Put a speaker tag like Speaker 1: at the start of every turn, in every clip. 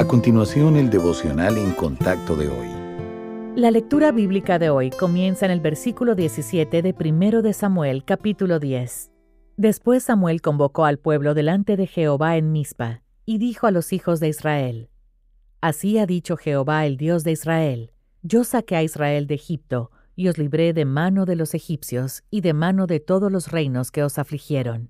Speaker 1: A continuación, el devocional en contacto de hoy.
Speaker 2: La lectura bíblica de hoy comienza en el versículo 17 de 1 de Samuel, capítulo 10. Después Samuel convocó al pueblo delante de Jehová en Mizpa, y dijo a los hijos de Israel: Así ha dicho Jehová, el Dios de Israel: Yo saqué a Israel de Egipto, y os libré de mano de los egipcios y de mano de todos los reinos que os afligieron.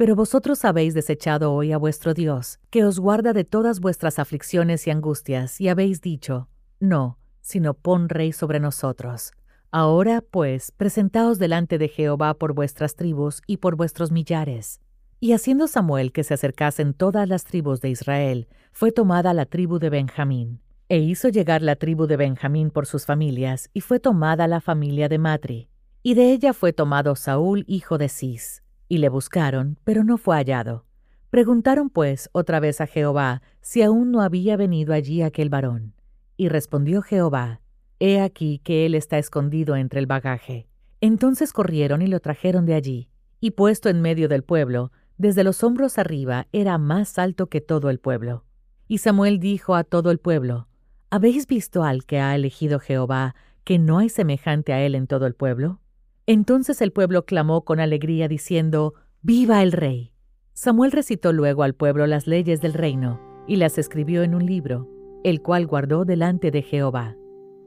Speaker 2: Pero vosotros habéis desechado hoy a vuestro Dios, que os guarda de todas vuestras aflicciones y angustias, y habéis dicho, No, sino pon rey sobre nosotros. Ahora, pues, presentaos delante de Jehová por vuestras tribus y por vuestros millares. Y haciendo Samuel que se acercasen todas las tribus de Israel, fue tomada la tribu de Benjamín. E hizo llegar la tribu de Benjamín por sus familias, y fue tomada la familia de Matri. Y de ella fue tomado Saúl, hijo de Cis y le buscaron, pero no fue hallado. Preguntaron pues otra vez a Jehová si aún no había venido allí aquel varón. Y respondió Jehová, He aquí que él está escondido entre el bagaje. Entonces corrieron y lo trajeron de allí, y puesto en medio del pueblo, desde los hombros arriba era más alto que todo el pueblo. Y Samuel dijo a todo el pueblo, ¿Habéis visto al que ha elegido Jehová, que no hay semejante a él en todo el pueblo? Entonces el pueblo clamó con alegría diciendo, ¡Viva el rey! Samuel recitó luego al pueblo las leyes del reino y las escribió en un libro, el cual guardó delante de Jehová.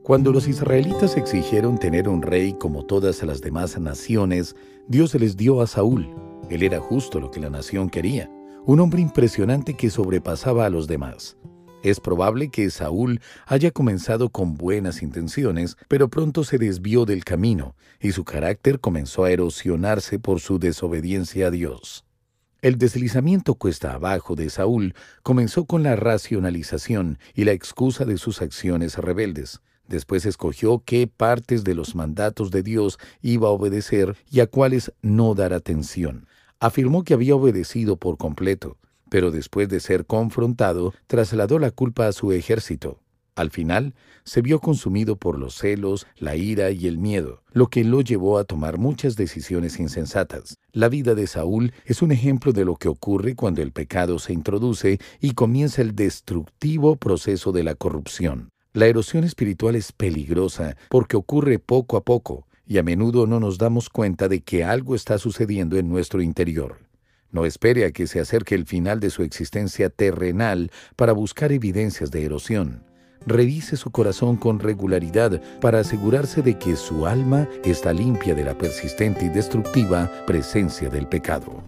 Speaker 1: Cuando los israelitas exigieron tener un rey como todas las demás naciones, Dios se les dio a Saúl. Él era justo lo que la nación quería, un hombre impresionante que sobrepasaba a los demás. Es probable que Saúl haya comenzado con buenas intenciones, pero pronto se desvió del camino y su carácter comenzó a erosionarse por su desobediencia a Dios. El deslizamiento cuesta abajo de Saúl comenzó con la racionalización y la excusa de sus acciones rebeldes. Después escogió qué partes de los mandatos de Dios iba a obedecer y a cuáles no dar atención. Afirmó que había obedecido por completo, pero después de ser confrontado, trasladó la culpa a su ejército. Al final, se vio consumido por los celos, la ira y el miedo, lo que lo llevó a tomar muchas decisiones insensatas. La vida de Saúl es un ejemplo de lo que ocurre cuando el pecado se introduce y comienza el destructivo proceso de la corrupción. La erosión espiritual es peligrosa porque ocurre poco a poco y a menudo no nos damos cuenta de que algo está sucediendo en nuestro interior. No espere a que se acerque el final de su existencia terrenal para buscar evidencias de erosión. Revise su corazón con regularidad para asegurarse de que su alma está limpia de la persistente y destructiva presencia del pecado.